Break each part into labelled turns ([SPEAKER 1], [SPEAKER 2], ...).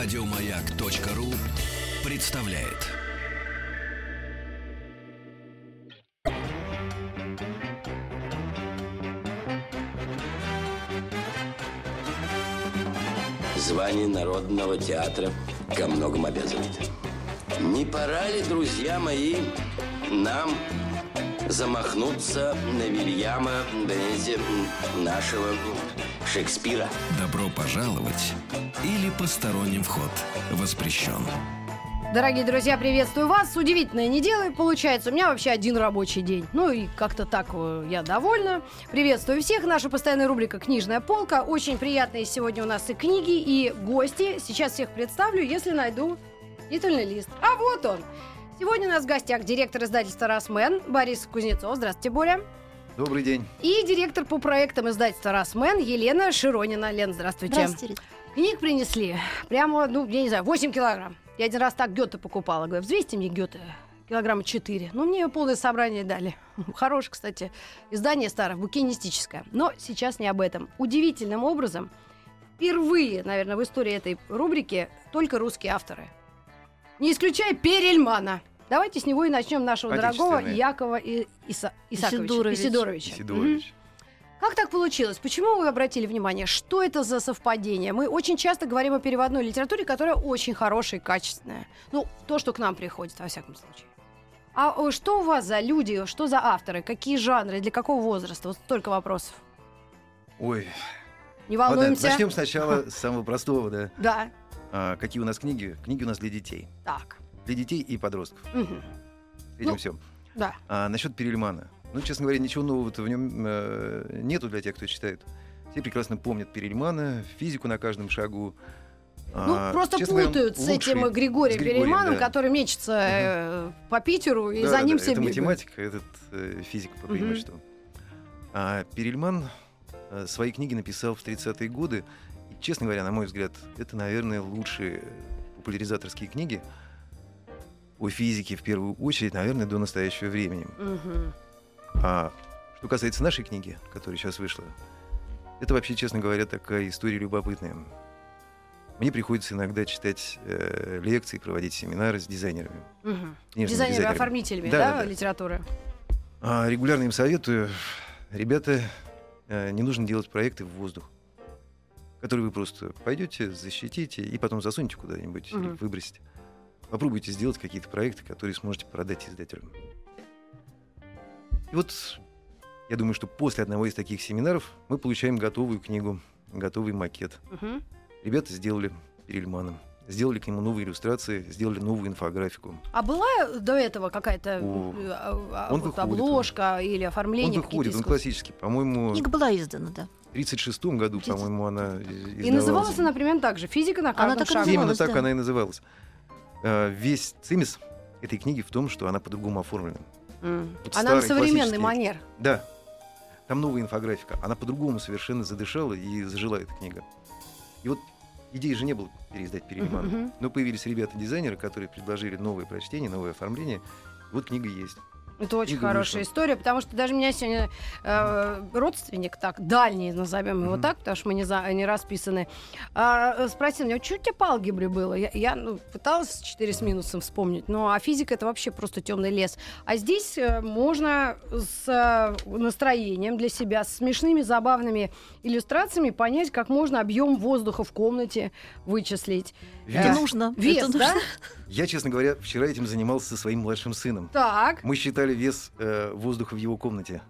[SPEAKER 1] Радиомаяк.ру представляет.
[SPEAKER 2] Звание Народного театра ко многому обязывает. Не пора ли, друзья мои, нам замахнуться на Вильяма, знаете, нашего Шекспира?
[SPEAKER 1] Добро пожаловать или посторонним вход воспрещен.
[SPEAKER 3] Дорогие друзья, приветствую вас. Удивительная неделя получается. У меня вообще один рабочий день. Ну и как-то так э, я довольна. Приветствую всех. Наша постоянная рубрика «Книжная полка». Очень приятные сегодня у нас и книги, и гости. Сейчас всех представлю, если найду титульный лист. А вот он. Сегодня у нас в гостях директор издательства «Росмен» Борис Кузнецов. Здравствуйте, Боря.
[SPEAKER 4] Добрый день.
[SPEAKER 3] И директор по проектам издательства «Росмен» Елена Широнина. Лен, здравствуйте.
[SPEAKER 5] Здравствуйте.
[SPEAKER 3] Книг принесли прямо, ну, я не знаю, 8 килограмм. Я один раз так Гёте покупала. Говорю, взвесьте мне Гёте килограмма 4. Ну, мне полное собрание дали. Хорошее, кстати, издание старое, букинистическое. Но сейчас не об этом. Удивительным образом, впервые, наверное, в истории этой рубрики только русские авторы. Не исключая Перельмана. Давайте с него и начнем нашего дорогого. Якова и, Иса, Исаковича.
[SPEAKER 5] Исидорович.
[SPEAKER 3] Исидоровича.
[SPEAKER 4] Сидорович.
[SPEAKER 3] Как так получилось? Почему вы обратили внимание? Что это за совпадение? Мы очень часто говорим о переводной литературе, которая очень хорошая и качественная. Ну, то, что к нам приходит, во всяком случае. А э, что у вас за люди, что за авторы, какие жанры, для какого возраста? Вот столько вопросов.
[SPEAKER 4] Ой,
[SPEAKER 3] Не
[SPEAKER 4] ладно,
[SPEAKER 3] волнуемся.
[SPEAKER 4] начнем сначала с самого простого, да.
[SPEAKER 3] Да,
[SPEAKER 4] А, какие у нас книги? Книги у нас для детей.
[SPEAKER 3] так.
[SPEAKER 4] Для детей и подростков.
[SPEAKER 3] Мгм.
[SPEAKER 4] Этим
[SPEAKER 3] Ну.
[SPEAKER 4] все.
[SPEAKER 3] Да.
[SPEAKER 4] А насчет Перельмана. Ну, честно говоря, ничего нового-то в нем э, нету для тех, кто читает. Все прекрасно помнят Перельмана, физику на каждом шагу.
[SPEAKER 3] Ну,
[SPEAKER 4] А,
[SPEAKER 3] просто
[SPEAKER 4] говоря,
[SPEAKER 3] путают с этим. Григорием
[SPEAKER 4] С Григорием,
[SPEAKER 3] Перельманом,
[SPEAKER 4] да.
[SPEAKER 3] который мечется э, по Питеру, и
[SPEAKER 4] Да,
[SPEAKER 3] за ним
[SPEAKER 4] да,
[SPEAKER 3] все
[SPEAKER 4] это
[SPEAKER 3] бегают.
[SPEAKER 4] математика, этот э, физик по преимуществу. А Перельман э, свои книги написал в 30-е годы. И, честно говоря, на мой взгляд, это, наверное, лучшие популяризаторские книги о физике, в первую очередь, наверное, до настоящего времени. А что касается нашей книги, которая сейчас вышла, это вообще, честно говоря, такая история любопытная. Мне приходится иногда читать э, лекции, проводить семинары с дизайнерами.
[SPEAKER 3] Мгм.
[SPEAKER 4] книжными
[SPEAKER 3] Дизайнерами,
[SPEAKER 4] дизайнерами.
[SPEAKER 3] оформителями,
[SPEAKER 4] Да,
[SPEAKER 3] да,
[SPEAKER 4] да,
[SPEAKER 3] литературы?
[SPEAKER 4] А, регулярно им советую, ребята, э, не нужно делать проекты в воздух, которые вы просто пойдете, защитите и потом засунете куда-нибудь или
[SPEAKER 3] Мгм.
[SPEAKER 4] выбросите. Попробуйте сделать какие-то проекты, которые сможете продать издателям. И вот я думаю, что после одного из таких семинаров мы получаем готовую книгу, готовый макет.
[SPEAKER 3] Мгм.
[SPEAKER 4] Ребята сделали Перельманом, сделали к нему новые иллюстрации, сделали новую инфографику.
[SPEAKER 3] А была до этого какая-то
[SPEAKER 4] О,
[SPEAKER 3] э, а, а,
[SPEAKER 4] он
[SPEAKER 3] вот
[SPEAKER 4] выходит,
[SPEAKER 3] обложка или
[SPEAKER 4] Он
[SPEAKER 3] оформление?
[SPEAKER 4] выходит,
[SPEAKER 3] какие-то
[SPEAKER 4] он классический. По-моему,
[SPEAKER 5] Книга была издана, да.
[SPEAKER 4] В 1936 году, по-моему, она
[SPEAKER 3] И называлась она примерно так же. Физика на каждом
[SPEAKER 5] так и
[SPEAKER 3] шагу.
[SPEAKER 5] называлась.
[SPEAKER 4] Именно так
[SPEAKER 5] да.
[SPEAKER 4] она и называлась. Э, Весь цимис этой книги в том, что она по-другому оформлена.
[SPEAKER 3] М.
[SPEAKER 4] Вот
[SPEAKER 3] Она на современный манер.
[SPEAKER 4] Да, там новая инфографика. Она по-другому совершенно задышала и зажила эта книга. И вот идеи же не было переиздать Перельмана.
[SPEAKER 3] Мгм.
[SPEAKER 4] Но появились ребята-дизайнеры, которые предложили новое прочтение, новое оформление. Вот книга есть.
[SPEAKER 3] Это очень
[SPEAKER 4] Книга
[SPEAKER 3] хорошая
[SPEAKER 4] вышла.
[SPEAKER 3] история, потому что даже меня сегодня э, родственник, так, дальний, назовем его
[SPEAKER 4] Мгм.
[SPEAKER 3] так, потому что мы не, за- не расписаны, э, спросил меня, что у тебя по алгебре было? Я, я, ну, пыталась 4 с минусом вспомнить, но а физика это вообще просто темный лес. А здесь э, можно с э, настроением для себя, с смешными, забавными иллюстрациями понять, как можно объем воздуха в комнате вычислить.
[SPEAKER 5] Это
[SPEAKER 3] Э,
[SPEAKER 5] нужно.
[SPEAKER 3] Вес,
[SPEAKER 5] это
[SPEAKER 3] да?
[SPEAKER 5] нужно.
[SPEAKER 4] Я, честно говоря, вчера этим занимался со своим младшим сыном.
[SPEAKER 3] Так.
[SPEAKER 4] Мы считали вес э, воздуха в его комнате.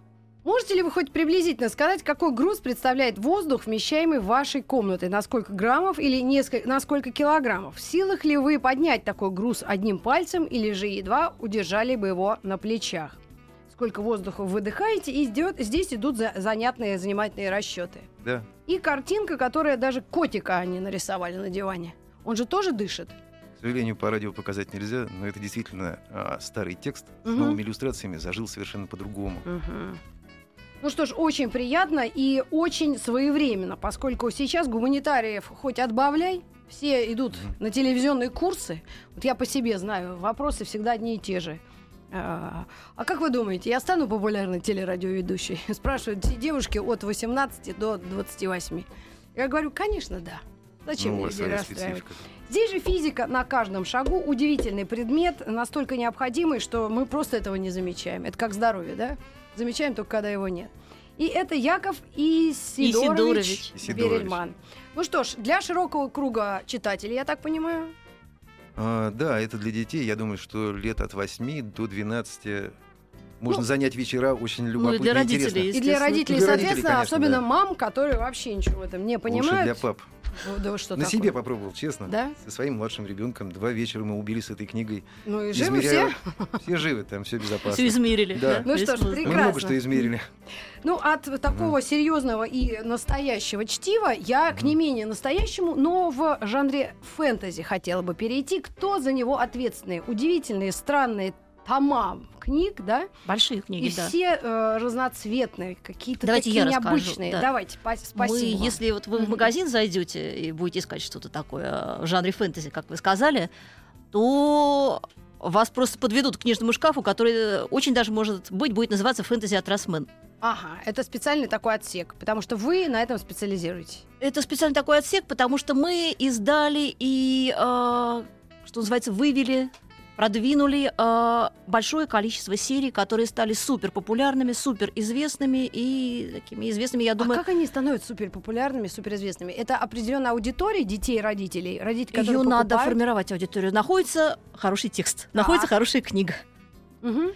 [SPEAKER 3] Можете ли вы хоть приблизительно сказать, какой груз представляет воздух, вмещаемый в вашей комнате? На сколько граммов или несколько, на сколько килограммов? В силах ли вы поднять такой груз одним пальцем или же едва удержали бы его на плечах? Сколько воздуха вы выдыхаете, и идет- здесь идут за- занятные, занимательные расчеты.
[SPEAKER 4] Да.
[SPEAKER 3] И картинка, которая даже котика они нарисовали на диване. Он же тоже дышит.
[SPEAKER 4] К сожалению, по радио показать нельзя, но это действительно а, старый текст с
[SPEAKER 3] Мгм.
[SPEAKER 4] новыми иллюстрациями зажил совершенно по-другому.
[SPEAKER 3] Ну что ж, очень приятно и очень своевременно, поскольку сейчас гуманитариев хоть отбавляй, все идут на телевизионные курсы. Вот я по себе знаю, вопросы всегда одни и те же. А а как вы думаете, я стану популярной телерадиоведущей? Спрашивают девушки от 18 до 28. Я говорю, конечно, да. Зачем
[SPEAKER 4] Ну,
[SPEAKER 3] людей расстраивать?
[SPEAKER 4] специфика.
[SPEAKER 3] Здесь же физика на каждом шагу удивительный предмет, настолько необходимый, что мы просто этого не замечаем. Это как здоровье, да? Замечаем только, когда его нет. И это Яков Исидорович.
[SPEAKER 5] Исидорович.
[SPEAKER 3] Берельман. Ну что ж, для широкого круга читателей, я так понимаю,
[SPEAKER 4] А, да, это для детей. Я думаю, что лет от 8 до 12 можно
[SPEAKER 3] Ну,
[SPEAKER 4] занять вечера очень
[SPEAKER 5] Ну
[SPEAKER 4] любопытно
[SPEAKER 5] и для
[SPEAKER 4] и интересно.
[SPEAKER 5] родителей,
[SPEAKER 3] и для родителей,
[SPEAKER 4] Для родителей,
[SPEAKER 3] соответственно,
[SPEAKER 4] конечно,
[SPEAKER 3] особенно
[SPEAKER 4] да.
[SPEAKER 3] мам, которые вообще ничего в этом не
[SPEAKER 4] Лучше
[SPEAKER 3] понимают.
[SPEAKER 4] для пап.
[SPEAKER 3] Ну, да что
[SPEAKER 4] На
[SPEAKER 3] такое?
[SPEAKER 4] себе попробовал, честно.
[SPEAKER 3] Да?
[SPEAKER 4] Со своим младшим ребенком. Два вечера мы убили с этой книгой.
[SPEAKER 3] Ну и живы
[SPEAKER 4] Измеряю-
[SPEAKER 3] все?
[SPEAKER 4] Все живы, там все безопасно.
[SPEAKER 5] Все измерили.
[SPEAKER 4] Да.
[SPEAKER 3] Ну что ж,
[SPEAKER 5] воздух.
[SPEAKER 4] Мы
[SPEAKER 3] прекрасно.
[SPEAKER 4] много что измерили.
[SPEAKER 3] Ну, от такого серьезного и настоящего чтива я к не менее настоящему, но в жанре фэнтези хотела бы перейти. Кто за него ответственный? Удивительные, странные тома книг, да?
[SPEAKER 5] Большие книги,
[SPEAKER 3] и
[SPEAKER 5] да.
[SPEAKER 3] все э, разноцветные, какие-то
[SPEAKER 5] Давайте
[SPEAKER 3] такие
[SPEAKER 5] я расскажу,
[SPEAKER 3] необычные.
[SPEAKER 5] да.
[SPEAKER 3] Давайте, па- спасибо.
[SPEAKER 5] Мы, если вот вы в магазин зайдете и будете искать что-то такое э, в жанре фэнтези, как вы сказали, то вас просто подведут к книжному шкафу, который э, очень даже может быть будет называться фэнтези от Росмен.
[SPEAKER 3] Ага, это специальный такой отсек, потому что вы на этом специализируетесь.
[SPEAKER 5] Это специально такой отсек, потому что мы издали и, э, что называется, вывели, продвинули э, большое количество серий, которые стали супер популярными, супер известными и такими известными, я
[SPEAKER 3] А
[SPEAKER 5] думаю,
[SPEAKER 3] как они становятся суперпопулярными, суперизвестными? Это определенная аудитория детей, родителей, родители, которые
[SPEAKER 5] ее надо
[SPEAKER 3] покупают?
[SPEAKER 5] формировать аудиторию. Находится хороший текст, находится хорошая книга.
[SPEAKER 3] Мгм.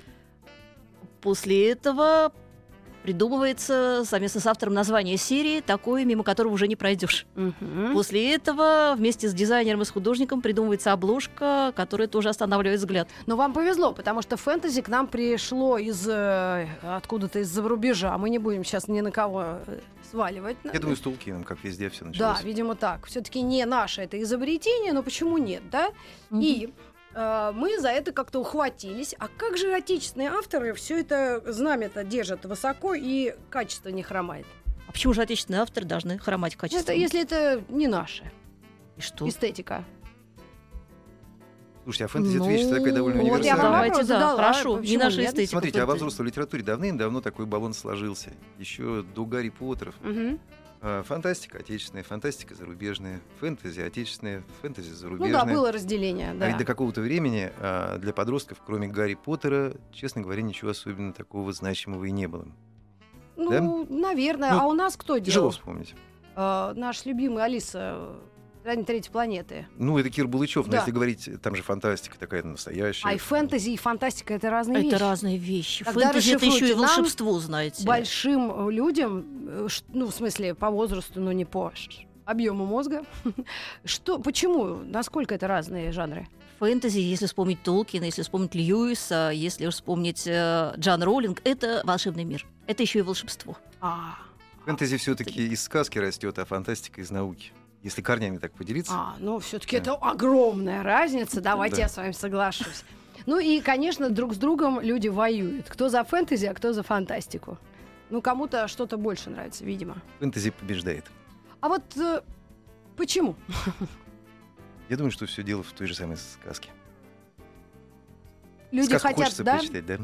[SPEAKER 5] После этого придумывается совместно с автором название серии, такое, мимо которого уже не пройдешь.
[SPEAKER 3] Мгм.
[SPEAKER 5] После этого вместе с дизайнером и с художником придумывается обложка, которая тоже останавливает взгляд.
[SPEAKER 3] Но вам повезло, потому что фэнтези к нам пришло из э, откуда-то из-за рубежа. Мы не будем сейчас ни на кого э, сваливать.
[SPEAKER 4] Я думаю, с Тулкиным, как везде все
[SPEAKER 3] да,
[SPEAKER 4] началось.
[SPEAKER 3] видимо, так. Все-таки не наше это изобретение, но почему нет, да? И э, мы за это как-то ухватились. А как же отечественные авторы все это знамя-то держат высоко и качество не хромает?
[SPEAKER 5] А почему же отечественные авторы должны хромать качество?
[SPEAKER 3] Это если это не наше.
[SPEAKER 5] И что?
[SPEAKER 3] Эстетика.
[SPEAKER 4] Слушайте, а фэнтези это
[SPEAKER 5] Ну,
[SPEAKER 4] вещь такая довольно
[SPEAKER 3] вот
[SPEAKER 4] универсальная.
[SPEAKER 5] Давайте, да,
[SPEAKER 3] задала,
[SPEAKER 5] хорошо.
[SPEAKER 3] почему
[SPEAKER 5] Не наша эстетика.
[SPEAKER 4] Смотрите, а во взрослой литературе давным-давно такой баланс сложился. Еще до Гарри Поттеров.
[SPEAKER 3] Мгм.
[SPEAKER 4] А, Фантастика отечественная, фантастика зарубежная, фэнтези отечественная, фэнтези
[SPEAKER 3] Ну
[SPEAKER 4] зарубежная.
[SPEAKER 3] да, было разделение, да.
[SPEAKER 4] А ведь до какого-то времени а, для подростков, кроме Гарри Поттера, честно говоря, ничего особенно такого значимого и не было.
[SPEAKER 3] Ну, наверное.
[SPEAKER 4] Ну,
[SPEAKER 3] а у нас кто
[SPEAKER 4] Тяжело
[SPEAKER 3] делал?
[SPEAKER 4] вспомнить.
[SPEAKER 3] Э, наш любимый Алиса, Стране третьей планеты.
[SPEAKER 4] Ну, это Кир Булычев, но
[SPEAKER 3] Да.
[SPEAKER 4] если говорить, там же фантастика такая настоящая.
[SPEAKER 3] А и фэнтези, и фантастика это разные
[SPEAKER 5] Это
[SPEAKER 3] вещи.
[SPEAKER 5] разные вещи.
[SPEAKER 3] Тогда
[SPEAKER 5] Фэнтези это еще и волшебство, знаете.
[SPEAKER 3] Большим э, людям, э, ну, в смысле, по возрасту, но не по объему мозга. Что, почему? Насколько это разные жанры?
[SPEAKER 5] Фэнтези, если вспомнить Толкина, если вспомнить Льюиса, если вспомнить э, Джан Роллинг, это волшебный мир. Это еще и волшебство.
[SPEAKER 3] А,
[SPEAKER 4] Фэнтези все-таки из сказки растет, а фантастика из науки. Если корнями так поделиться.
[SPEAKER 3] а ну, все-таки
[SPEAKER 4] Да.
[SPEAKER 3] это огромная разница. Давайте
[SPEAKER 4] Да.
[SPEAKER 3] я с вами соглашусь. Ну и, конечно, друг с другом люди воюют. Кто за фэнтези, а кто за фантастику. Ну, кому-то что-то больше нравится, видимо.
[SPEAKER 4] Фэнтези побеждает.
[SPEAKER 3] А вот э, почему?
[SPEAKER 4] Я думаю, что все дело в той же самой сказке.
[SPEAKER 3] Люди
[SPEAKER 4] Сказку
[SPEAKER 3] хотят,
[SPEAKER 4] хочется
[SPEAKER 3] да,
[SPEAKER 4] почитать, да?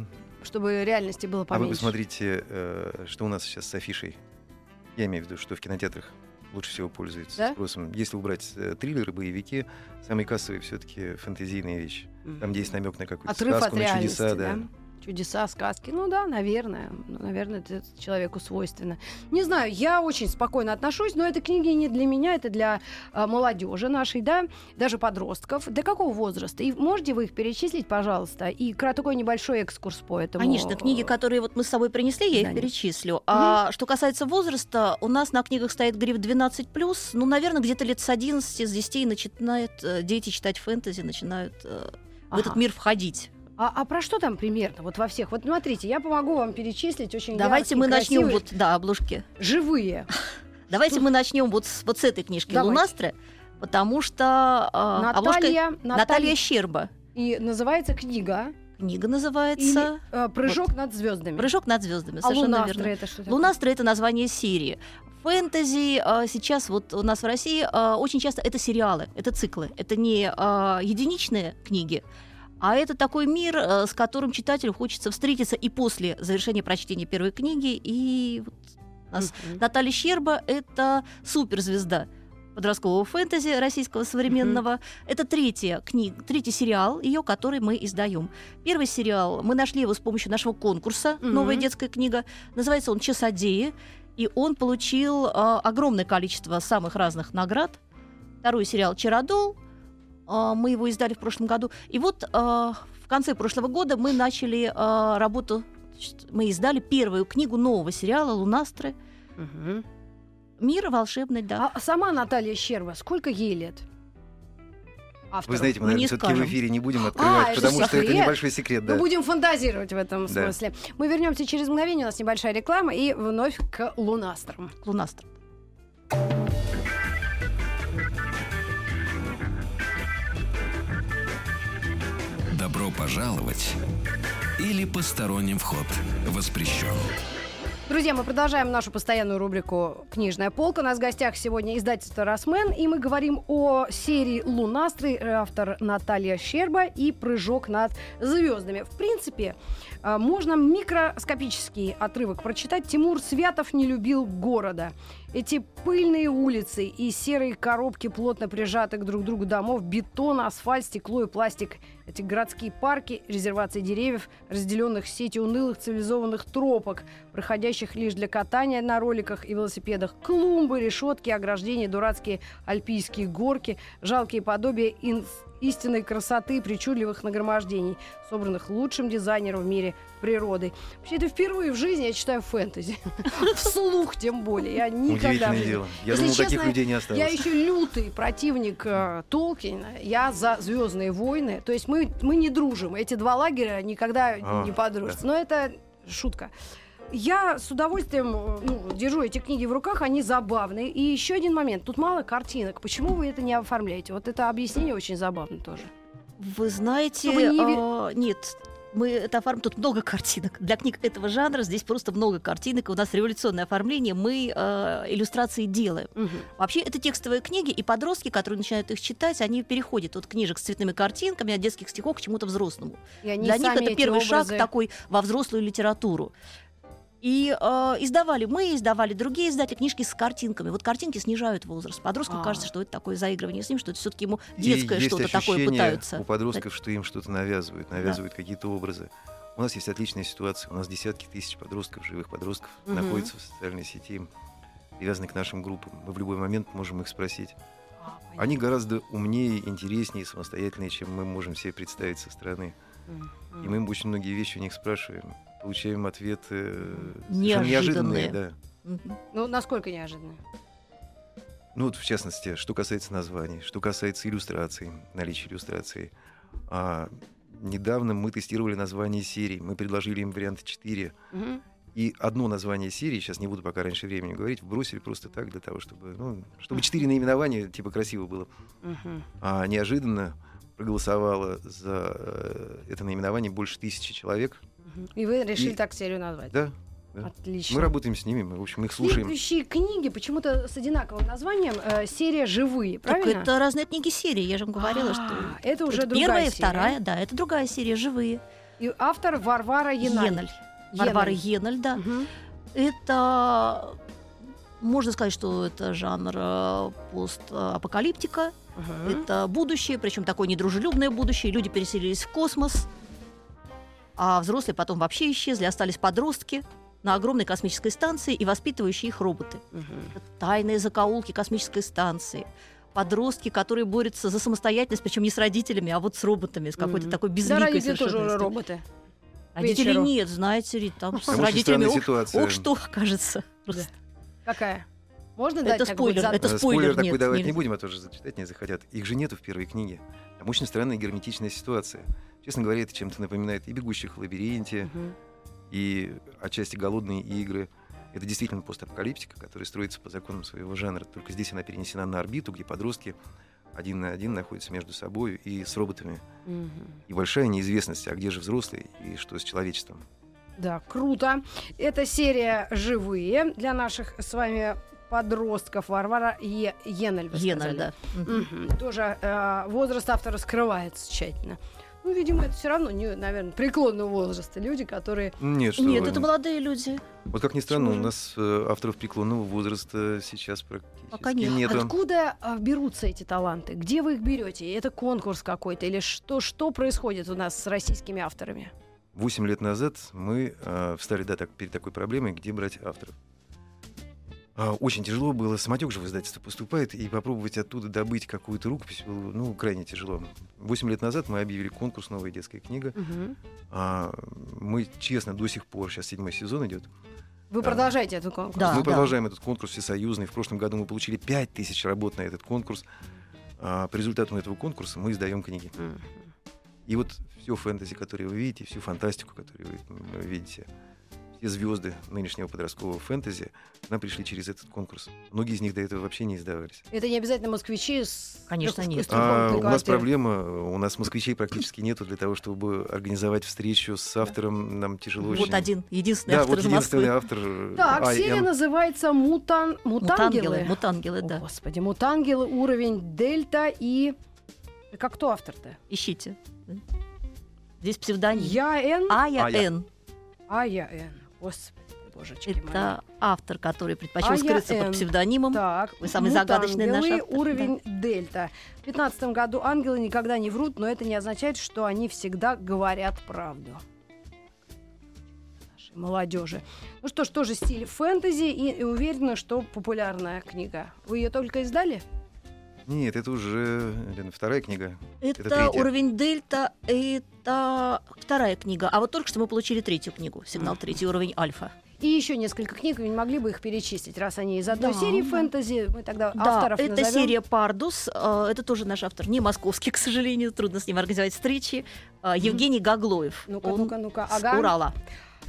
[SPEAKER 3] чтобы реальности было
[SPEAKER 4] А вы
[SPEAKER 3] поменьше.
[SPEAKER 4] посмотрите, э, что у нас сейчас с афишей. Я имею в виду, что в кинотеатрах лучше всего пользуются
[SPEAKER 3] Да?
[SPEAKER 4] спросом. Если убрать э, триллеры, боевики, самые кассовые все-таки фэнтезийные вещи.
[SPEAKER 3] Мгм.
[SPEAKER 4] Там, где есть намек на какую-то
[SPEAKER 3] Отрыв
[SPEAKER 4] сказку,
[SPEAKER 3] от
[SPEAKER 4] на чудеса,
[SPEAKER 3] да?
[SPEAKER 4] да.
[SPEAKER 3] Чудеса, сказки. Ну да, наверное. Ну, наверное, это человеку свойственно. Не знаю, я очень спокойно отношусь, но это книги не для меня, это для а, молодежи нашей, да, даже подростков. До какого возраста? И можете вы их перечислить, пожалуйста? И такой небольшой экскурс по этому.
[SPEAKER 5] Конечно, книги, которые вот мы с собой принесли, я их
[SPEAKER 3] изданию.
[SPEAKER 5] перечислю. А что касается возраста, у нас на книгах стоит гриф 12+, ну, наверное, где-то лет с 11, с 10 начинают э, дети читать фэнтези, начинают э, в
[SPEAKER 3] Ага.
[SPEAKER 5] этот мир входить.
[SPEAKER 3] А, а про что там примерно? Вот во всех. Вот смотрите, я помогу вам перечислить очень
[SPEAKER 5] Давайте
[SPEAKER 3] яркие,
[SPEAKER 5] мы начнем вот, да, обложки.
[SPEAKER 3] живые.
[SPEAKER 5] Давайте мы начнем вот с, вот с этой книжки
[SPEAKER 3] Давайте.
[SPEAKER 5] Лунастры, потому что э, обложка
[SPEAKER 3] Наталья,
[SPEAKER 5] Наталья Щерба.
[SPEAKER 3] И называется книга
[SPEAKER 5] Книга
[SPEAKER 3] или,
[SPEAKER 5] называется
[SPEAKER 3] э, «Прыжок над звездами».
[SPEAKER 5] «Прыжок над звездами».
[SPEAKER 3] А
[SPEAKER 5] Совершенно
[SPEAKER 3] Лунастры
[SPEAKER 5] верно.
[SPEAKER 3] это что такое?
[SPEAKER 5] Лунастры это название серии. Фэнтези а, сейчас вот у нас в России а, очень часто это сериалы, это циклы, это не а, единичные книги, а это такой мир, а, с которым читателю хочется встретиться и после завершения прочтения первой книги. И вот у нас
[SPEAKER 3] Мгм.
[SPEAKER 5] Наталья Щерба это суперзвезда подросткового фэнтези российского современного. Это третья книга, третий сериал ее, который мы издаем. Первый сериал мы нашли его с помощью нашего конкурса
[SPEAKER 3] Мгм.
[SPEAKER 5] "Новая детская книга". Называется он "Часодеи", и он получил э, огромное количество самых разных наград. Второй сериал "Чародол", э, мы его издали в прошлом году. И вот э, в конце прошлого года мы начали э, работу. Мы издали первую книгу нового сериала "Лунастры".
[SPEAKER 3] Мгм.
[SPEAKER 5] Мир волшебный, да.
[SPEAKER 3] А сама Наталья Щерба, сколько ей лет? Автору.
[SPEAKER 4] Вы знаете, мы,
[SPEAKER 5] Мы
[SPEAKER 4] наверное, все-таки в эфире не будем открывать,
[SPEAKER 3] это
[SPEAKER 4] потому что это небольшой секрет.
[SPEAKER 3] Мы
[SPEAKER 4] Да.
[SPEAKER 3] будем фантазировать в этом
[SPEAKER 4] Да.
[SPEAKER 3] смысле. Мы вернемся через мгновение, у нас небольшая реклама, и вновь к лунастрам.
[SPEAKER 5] Лунастр.
[SPEAKER 1] Добро пожаловать или посторонним вход воспрещен.
[SPEAKER 3] Друзья, мы продолжаем нашу постоянную рубрику «Книжная полка». У нас в гостях сегодня издательство «Росмен», и мы говорим о серии «Лунастры», автор Наталья Щерба и «Прыжок над звездами». В принципе, э, можно микроскопический отрывок прочитать. Тимур Святов не любил города. Эти пыльные улицы и серые коробки, плотно прижатых друг к другу домов, бетон, асфальт, стекло и пластик. Эти городские парки, резервации деревьев, разделенных сетью унылых цивилизованных тропок, проходящих лишь для катания на роликах и велосипедах, клумбы, решетки, ограждения, дурацкие альпийские горки, жалкие подобия ин- истинной красоты и причудливых нагромождений, собранных лучшим дизайнером в мире природы. Вообще, это впервые в жизни я читаю фэнтези. Вслух тем более. Я никогда...
[SPEAKER 4] дело. Я думал, таких людей не осталось.
[SPEAKER 3] Я еще лютый противник э, Толкина. Я за Звездные войны. То есть мы, мы не дружим. Эти два лагеря никогда
[SPEAKER 4] А,
[SPEAKER 3] не подружатся. Но это шутка. Я с удовольствием э, ну, держу эти книги в руках, они забавные. И еще один момент. Тут мало картинок. Почему вы это не оформляете? Вот это объяснение очень забавно тоже.
[SPEAKER 5] Вы знаете,
[SPEAKER 3] не
[SPEAKER 5] а, нет, мы это оформим, тут много картинок. Для книг этого жанра здесь просто много картинок. У нас революционное оформление, мы э, иллюстрации делаем.
[SPEAKER 3] Мгм.
[SPEAKER 5] Вообще, это текстовые книги, и подростки, которые начинают их читать, они переходят от книжек с цветными картинками, от детских стихов к чему-то взрослому. Для них это первый шаг
[SPEAKER 3] образы-
[SPEAKER 5] такой во взрослую литературу. И э, издавали мы, издавали другие издатели книжки с картинками. Вот картинки снижают возраст. Подростку
[SPEAKER 3] А.
[SPEAKER 5] кажется, что это такое заигрывание с ним, что это все-таки ему
[SPEAKER 4] И
[SPEAKER 5] детское
[SPEAKER 4] есть
[SPEAKER 5] что-то такое пытаются.
[SPEAKER 4] у подростков, что им что-то навязывают, навязывают какие-то образы. У нас есть отличная ситуация. У нас десятки тысяч подростков, живых подростков,
[SPEAKER 3] Мгм.
[SPEAKER 4] находятся в социальной сети, привязаны к нашим группам. Мы в любой момент можем их спросить.
[SPEAKER 3] А.
[SPEAKER 4] Они гораздо умнее, интереснее, самостоятельнее, чем мы можем себе представить со стороны.
[SPEAKER 3] Мгм.
[SPEAKER 4] И мы им очень многие вещи у них спрашиваем. Получаем ответы э,
[SPEAKER 5] Неожиданные.
[SPEAKER 4] неожиданные. Да.
[SPEAKER 3] Ну, насколько неожиданно?
[SPEAKER 4] Ну вот, в частности, что касается названий, что касается иллюстраций, наличия иллюстраций. А, недавно мы тестировали название серий. Мы предложили им вариант 4.
[SPEAKER 3] Мгм.
[SPEAKER 4] И одно название серии, сейчас не буду пока раньше времени говорить, вбросили просто так для того, чтобы, ну, чтобы четыре наименования, типа, красиво было.
[SPEAKER 3] Мгм.
[SPEAKER 4] А неожиданно проголосовало за э, это наименование больше тысячи человек.
[SPEAKER 3] И вы решили
[SPEAKER 4] И-
[SPEAKER 3] так серию назвать?
[SPEAKER 4] Да, да.
[SPEAKER 3] Отлично.
[SPEAKER 4] мы работаем с ними, мы, в общем, их слушаем.
[SPEAKER 3] Следующие книги почему-то с одинаковым названием э, серия «Живые»,
[SPEAKER 5] Так
[SPEAKER 3] правильно?
[SPEAKER 5] это разные книги серии, я же вам говорила,
[SPEAKER 3] А,
[SPEAKER 5] что
[SPEAKER 3] это уже
[SPEAKER 5] это
[SPEAKER 3] другая
[SPEAKER 5] первая
[SPEAKER 3] серия.
[SPEAKER 5] вторая, да, это другая серия, живые.
[SPEAKER 3] И автор Варвара Еналь.
[SPEAKER 5] Еноль. Варвара Еноль, да.
[SPEAKER 3] Мгм.
[SPEAKER 5] Это можно сказать, что это жанр э, постапокалиптика.
[SPEAKER 3] Мгм.
[SPEAKER 5] Это будущее, причем такое недружелюбное будущее. Люди переселились в космос, а взрослые потом вообще исчезли, остались подростки на огромной космической станции и воспитывающие их роботы. Это тайные закоулки космической станции. Подростки, которые борются за самостоятельность, причем не с родителями, а вот с роботами, с какой-то
[SPEAKER 3] Мгм.
[SPEAKER 5] такой
[SPEAKER 3] Да,
[SPEAKER 5] безликой
[SPEAKER 3] родители тоже роботы.
[SPEAKER 5] Родителей
[SPEAKER 3] вечеру.
[SPEAKER 5] нет, знаете ли, там с родителями ох, ох, что кажется. Просто.
[SPEAKER 3] Какая? Можно дать
[SPEAKER 5] Это
[SPEAKER 3] так
[SPEAKER 5] спойлер, это
[SPEAKER 4] Э,
[SPEAKER 5] спойлер,
[SPEAKER 4] такой
[SPEAKER 5] нет,
[SPEAKER 4] давать не будем, а то же зачитать не захотят. Их же нету в первой книге. Там очень странная герметичная ситуация. Честно говоря, это чем-то напоминает и «Бегущих в лабиринте», и отчасти «Голодные игры». Это действительно постапокалиптика, которая строится по законам своего жанра. Только здесь она перенесена на орбиту, где подростки один на один находятся между собой и с роботами.
[SPEAKER 3] Мгм.
[SPEAKER 4] И большая неизвестность, а где же взрослые и что с человечеством.
[SPEAKER 3] Да, круто. Это серия «Живые» для наших с вами подростков. Варвара Е- Енель, вы сказали.
[SPEAKER 5] да. Мгм.
[SPEAKER 3] Тоже э, возраст автора скрывается тщательно. Ну, видимо, это все равно не, наверное, преклонного возраста люди, которые...
[SPEAKER 4] Нет, что
[SPEAKER 5] Нет,
[SPEAKER 4] вы.
[SPEAKER 5] это молодые люди.
[SPEAKER 4] Вот как ни странно,
[SPEAKER 5] Почему
[SPEAKER 4] у нас э, авторов преклонного возраста сейчас практически
[SPEAKER 5] Пока нет.
[SPEAKER 4] нету.
[SPEAKER 3] Откуда а, берутся эти таланты? Где вы их берете? Это конкурс какой-то? Или что, что происходит у нас с российскими авторами?
[SPEAKER 4] Восемь лет назад мы э, встали да, так, перед такой проблемой, где брать авторов. А, Очень тяжело было, самотек же в издательство поступает, и попробовать оттуда добыть какую-то рукопись было ну, крайне тяжело. Восемь лет назад мы объявили конкурс «Новая детская книга». А, Мы, честно, до сих пор, сейчас седьмой сезон идет,
[SPEAKER 3] Вы
[SPEAKER 4] Да.
[SPEAKER 3] продолжаете этот конкурс?
[SPEAKER 5] Да,
[SPEAKER 4] мы
[SPEAKER 5] да.
[SPEAKER 4] продолжаем этот конкурс всесоюзный. В прошлом году мы получили 5000 работ на этот конкурс. А, По результатам этого конкурса мы издаем книги.
[SPEAKER 3] Мгм.
[SPEAKER 4] И вот все фэнтези, которое вы видите, всю фантастику, которую вы видите, все звезды нынешнего подросткового фэнтези, к нам пришли через этот конкурс. Многие из них до этого вообще не издавались.
[SPEAKER 3] Это не обязательно москвичи с...
[SPEAKER 5] Конечно, нет.
[SPEAKER 4] А, у нас проблема, у нас москвичей практически нету для того, чтобы организовать встречу с автором. Нам тяжело
[SPEAKER 5] Вот
[SPEAKER 4] очень.
[SPEAKER 5] один, единственный
[SPEAKER 4] Да,
[SPEAKER 5] автор
[SPEAKER 4] вот
[SPEAKER 5] из
[SPEAKER 4] единственный автор.
[SPEAKER 3] Так,
[SPEAKER 4] I
[SPEAKER 3] серия называется Мутан...
[SPEAKER 5] Мутангелы.
[SPEAKER 3] Мутангелы.
[SPEAKER 5] Мутангелы,
[SPEAKER 3] О,
[SPEAKER 5] да.
[SPEAKER 3] Господи, мутангелы, уровень дельта и... Как кто автор-то?
[SPEAKER 5] Ищите. Здесь псевдоним.
[SPEAKER 3] Я Н,
[SPEAKER 5] Ая
[SPEAKER 4] Ая.
[SPEAKER 5] Н.
[SPEAKER 3] а я Н. Господи, божечки мои.
[SPEAKER 5] Это автор, который предпочел
[SPEAKER 3] Ая
[SPEAKER 5] скрыться
[SPEAKER 3] Н.
[SPEAKER 5] под псевдонимом.
[SPEAKER 3] Так,
[SPEAKER 5] Вы самый загадочный наш автор,
[SPEAKER 3] уровень дельта. В 15 году ангелы никогда не врут, но это не означает, что они всегда говорят правду. Нашей молодежи. Ну что ж, тоже стиль фэнтези и, и уверена, что популярная книга. Вы ее только издали?
[SPEAKER 4] Нет, это уже Лена, вторая книга.
[SPEAKER 5] Это,
[SPEAKER 4] Это
[SPEAKER 5] уровень дельта, это вторая книга. А вот только что мы получили третью книгу. Сигнал третий уровень альфа.
[SPEAKER 3] И еще несколько книг, вы не могли бы их перечислить, раз они из одной
[SPEAKER 5] Да,
[SPEAKER 3] серии фэнтези. Мы тогда
[SPEAKER 5] Да,
[SPEAKER 3] авторов
[SPEAKER 5] это
[SPEAKER 3] назовем.
[SPEAKER 5] серия Пардус. э, Это тоже наш автор, не московский, к сожалению. Трудно с ним организовать встречи. Э, Евгений Гаглоев.
[SPEAKER 3] Ну-ка,
[SPEAKER 5] Он
[SPEAKER 3] ну-ка, ну-ка.
[SPEAKER 5] с
[SPEAKER 3] Ага.
[SPEAKER 5] Урала.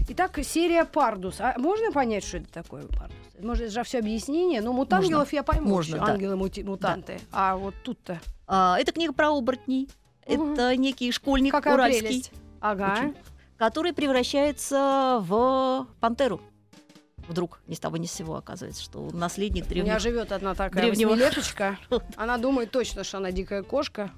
[SPEAKER 3] Итак, серия Пардус. А можно понять, что это такое Пардус? Может, это же все объяснение? Ну, мутангелов я пойму,
[SPEAKER 5] Можно, да.
[SPEAKER 3] ангелы-мутанты. А вот тут-то
[SPEAKER 5] А, Это книга про оборотней.
[SPEAKER 3] Мгм.
[SPEAKER 5] Это некий школьник
[SPEAKER 3] какая
[SPEAKER 5] уральский,
[SPEAKER 3] прелесть. Ага.
[SPEAKER 5] Очень. который превращается в пантеру. Вдруг ни с того ни с сего оказывается, что он наследник
[SPEAKER 3] У
[SPEAKER 5] древних
[SPEAKER 3] меня живет одна такая
[SPEAKER 5] древнего-
[SPEAKER 3] восьмилеточка. Она думает точно, что она дикая кошка.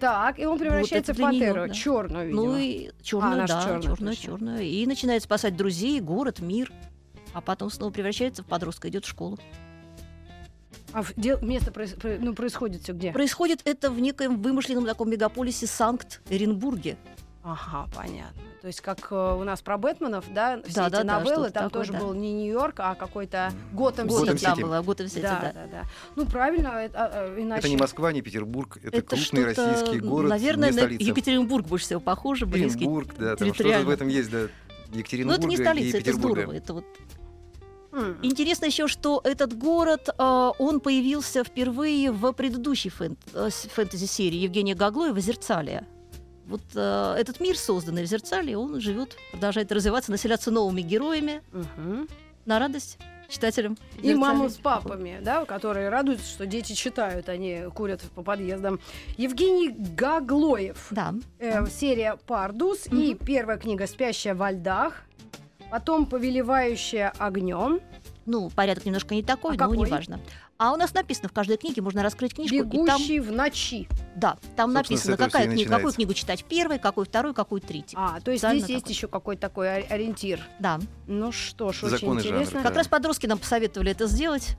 [SPEAKER 3] Так, и он превращается в
[SPEAKER 5] для неё,
[SPEAKER 3] пантеру.
[SPEAKER 5] да.
[SPEAKER 3] Черную, видимо.
[SPEAKER 5] Ну и черную,
[SPEAKER 3] ж
[SPEAKER 5] да, черную,
[SPEAKER 3] точно.
[SPEAKER 5] черную. И начинает спасать друзей, город, мир. А потом снова превращается в подростка, идет в школу.
[SPEAKER 3] А в- дел- место проис- про- ну, происходит все где?
[SPEAKER 5] Происходит это в некоем вымышленном таком мегаполисе Санкт-Эренбурге.
[SPEAKER 3] Ага, понятно. То есть, как э, у нас про Бэтменов, да, все
[SPEAKER 5] Да,
[SPEAKER 3] эти
[SPEAKER 5] да, да,
[SPEAKER 3] новеллы,
[SPEAKER 5] что-то
[SPEAKER 3] там
[SPEAKER 5] такое,
[SPEAKER 3] тоже
[SPEAKER 5] да.
[SPEAKER 3] был не Нью-Йорк, а какой-то Готэм
[SPEAKER 4] Готэм
[SPEAKER 5] Готэм
[SPEAKER 3] Сити.
[SPEAKER 4] Сити.
[SPEAKER 5] там было, Готэм Сити,
[SPEAKER 3] Да,
[SPEAKER 5] да.
[SPEAKER 3] да, да. Ну, правильно, это, а, а, иначе...
[SPEAKER 4] Это не Москва, не Петербург, это, крупный
[SPEAKER 5] что-то,
[SPEAKER 4] российский город,
[SPEAKER 5] Наверное,
[SPEAKER 4] не
[SPEAKER 5] на
[SPEAKER 4] столица.
[SPEAKER 5] Екатеринбург больше всего похоже, близкий.
[SPEAKER 4] Екатеринбург, да, там что-то в этом есть, да.
[SPEAKER 5] Но
[SPEAKER 4] Екатеринбурга
[SPEAKER 5] это не столица, это здорово. Это вот. Интересно еще, что этот город, э, он появился впервые в предыдущей э, фэнтези-серии Евгения Гаглоева «Зерцалия». Вот э, этот мир, созданный в Зерцалии, он живет, продолжает развиваться, населяться новыми героями
[SPEAKER 3] Мгм.
[SPEAKER 5] на радость читателям.
[SPEAKER 3] И маму с папами, да, которые радуются, что дети читают, они курят по подъездам. Евгений Гаглоев.
[SPEAKER 5] Да.
[SPEAKER 3] Э, серия «Пардус» и первая книга «Спящая во льдах». Потом «Повелевающая огнем»,
[SPEAKER 5] Ну, порядок немножко не такой,
[SPEAKER 3] А
[SPEAKER 5] но
[SPEAKER 3] какой?
[SPEAKER 5] неважно. А у нас написано в каждой книге, можно раскрыть книжку, и там,
[SPEAKER 3] «Бегущий в ночи».
[SPEAKER 5] да, там
[SPEAKER 4] Собственно,
[SPEAKER 5] написано, какая книга, какую книгу читать первой, какую второй, какую третью.
[SPEAKER 3] А, то есть
[SPEAKER 5] Специально
[SPEAKER 3] здесь есть
[SPEAKER 5] какой.
[SPEAKER 3] еще какой-то такой ори- ориентир.
[SPEAKER 5] Да.
[SPEAKER 3] Ну что ж, очень
[SPEAKER 4] Законы жанра,
[SPEAKER 3] интересно.
[SPEAKER 4] да.
[SPEAKER 5] Как раз подростки нам посоветовали это сделать.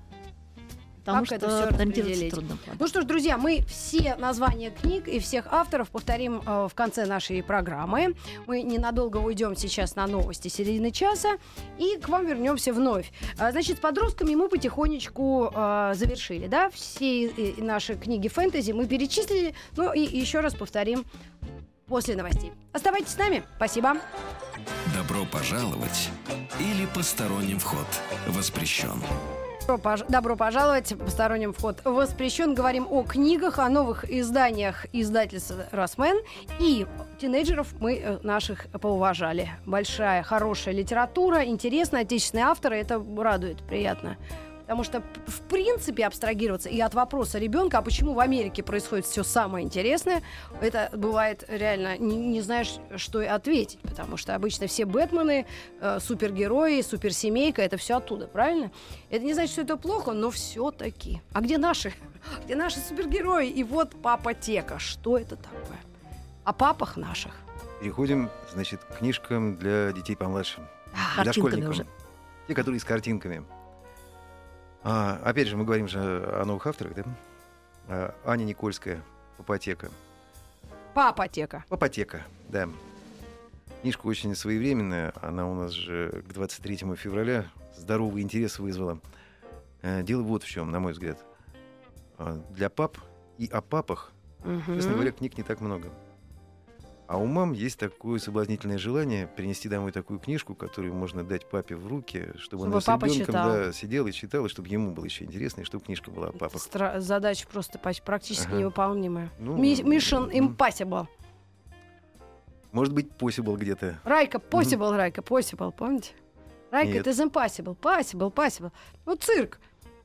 [SPEAKER 5] Потому
[SPEAKER 3] Как
[SPEAKER 5] что
[SPEAKER 3] это распределить?
[SPEAKER 5] трудно.
[SPEAKER 3] Ну что ж, друзья, мы все названия книг и всех авторов повторим э, в конце нашей программы. Мы ненадолго уйдем сейчас на новости середины часа и к вам вернемся вновь. А, значит, с подростками мы потихонечку э, завершили, да, все э, наши книги фэнтези мы перечислили, ну и еще раз повторим после новостей. Оставайтесь с нами. Спасибо.
[SPEAKER 1] Добро пожаловать или посторонним вход воспрещен.
[SPEAKER 3] Добро, пож- добро пожаловать. Посторонним вход воспрещен. Говорим о книгах, о новых изданиях издательства «Росмен». И тинейджеров мы э, наших поуважали. Большая, хорошая литература, интересная, отечественные авторы. Это радует, приятно. Потому что, в принципе, абстрагироваться и от вопроса ребенка, а почему в Америке происходит все самое интересное, это бывает реально не, не знаешь, что и ответить. Потому что обычно все Бэтмены, э, супергерои, суперсемейка, это все оттуда, правильно? Это не значит, что это плохо, но все-таки. А где наши? Где наши супергерои? И вот папа Тека. Что это такое? о папах наших.
[SPEAKER 4] Переходим, значит, к книжкам для детей помладше.
[SPEAKER 3] А,
[SPEAKER 5] Картинками
[SPEAKER 4] дошкольникам.
[SPEAKER 5] уже.
[SPEAKER 4] Те, которые с картинками. А, опять же, мы говорим же о новых авторах, да? А, Аня Никольская, «Папотека».
[SPEAKER 3] Папотека.
[SPEAKER 4] «Папотека», да. Книжка очень своевременная. Она у нас же к 23 февраля здоровый интерес вызвала. Э, Дело вот в чем, на мой взгляд. А, Для пап и о папах,
[SPEAKER 3] Мгм.
[SPEAKER 4] честно говоря, книг не так много. А у мам есть такое соблазнительное желание принести домой такую книжку, которую можно дать папе в руки, чтобы,
[SPEAKER 3] Чтобы
[SPEAKER 4] он
[SPEAKER 3] папа
[SPEAKER 4] с ребенком да, сидел и читал, и чтобы ему было еще интересно, и чтобы книжка была о папах.
[SPEAKER 3] Стра- задача просто практически
[SPEAKER 4] Ага.
[SPEAKER 3] невыполнимая.
[SPEAKER 4] Ну,
[SPEAKER 3] Mission. Impossible.
[SPEAKER 4] Может быть, possible где-то.
[SPEAKER 3] Райка, possible, Райка, possible, помните? Райка,
[SPEAKER 4] Нет.
[SPEAKER 3] это is impossible, possible, possible. Ну, цирк.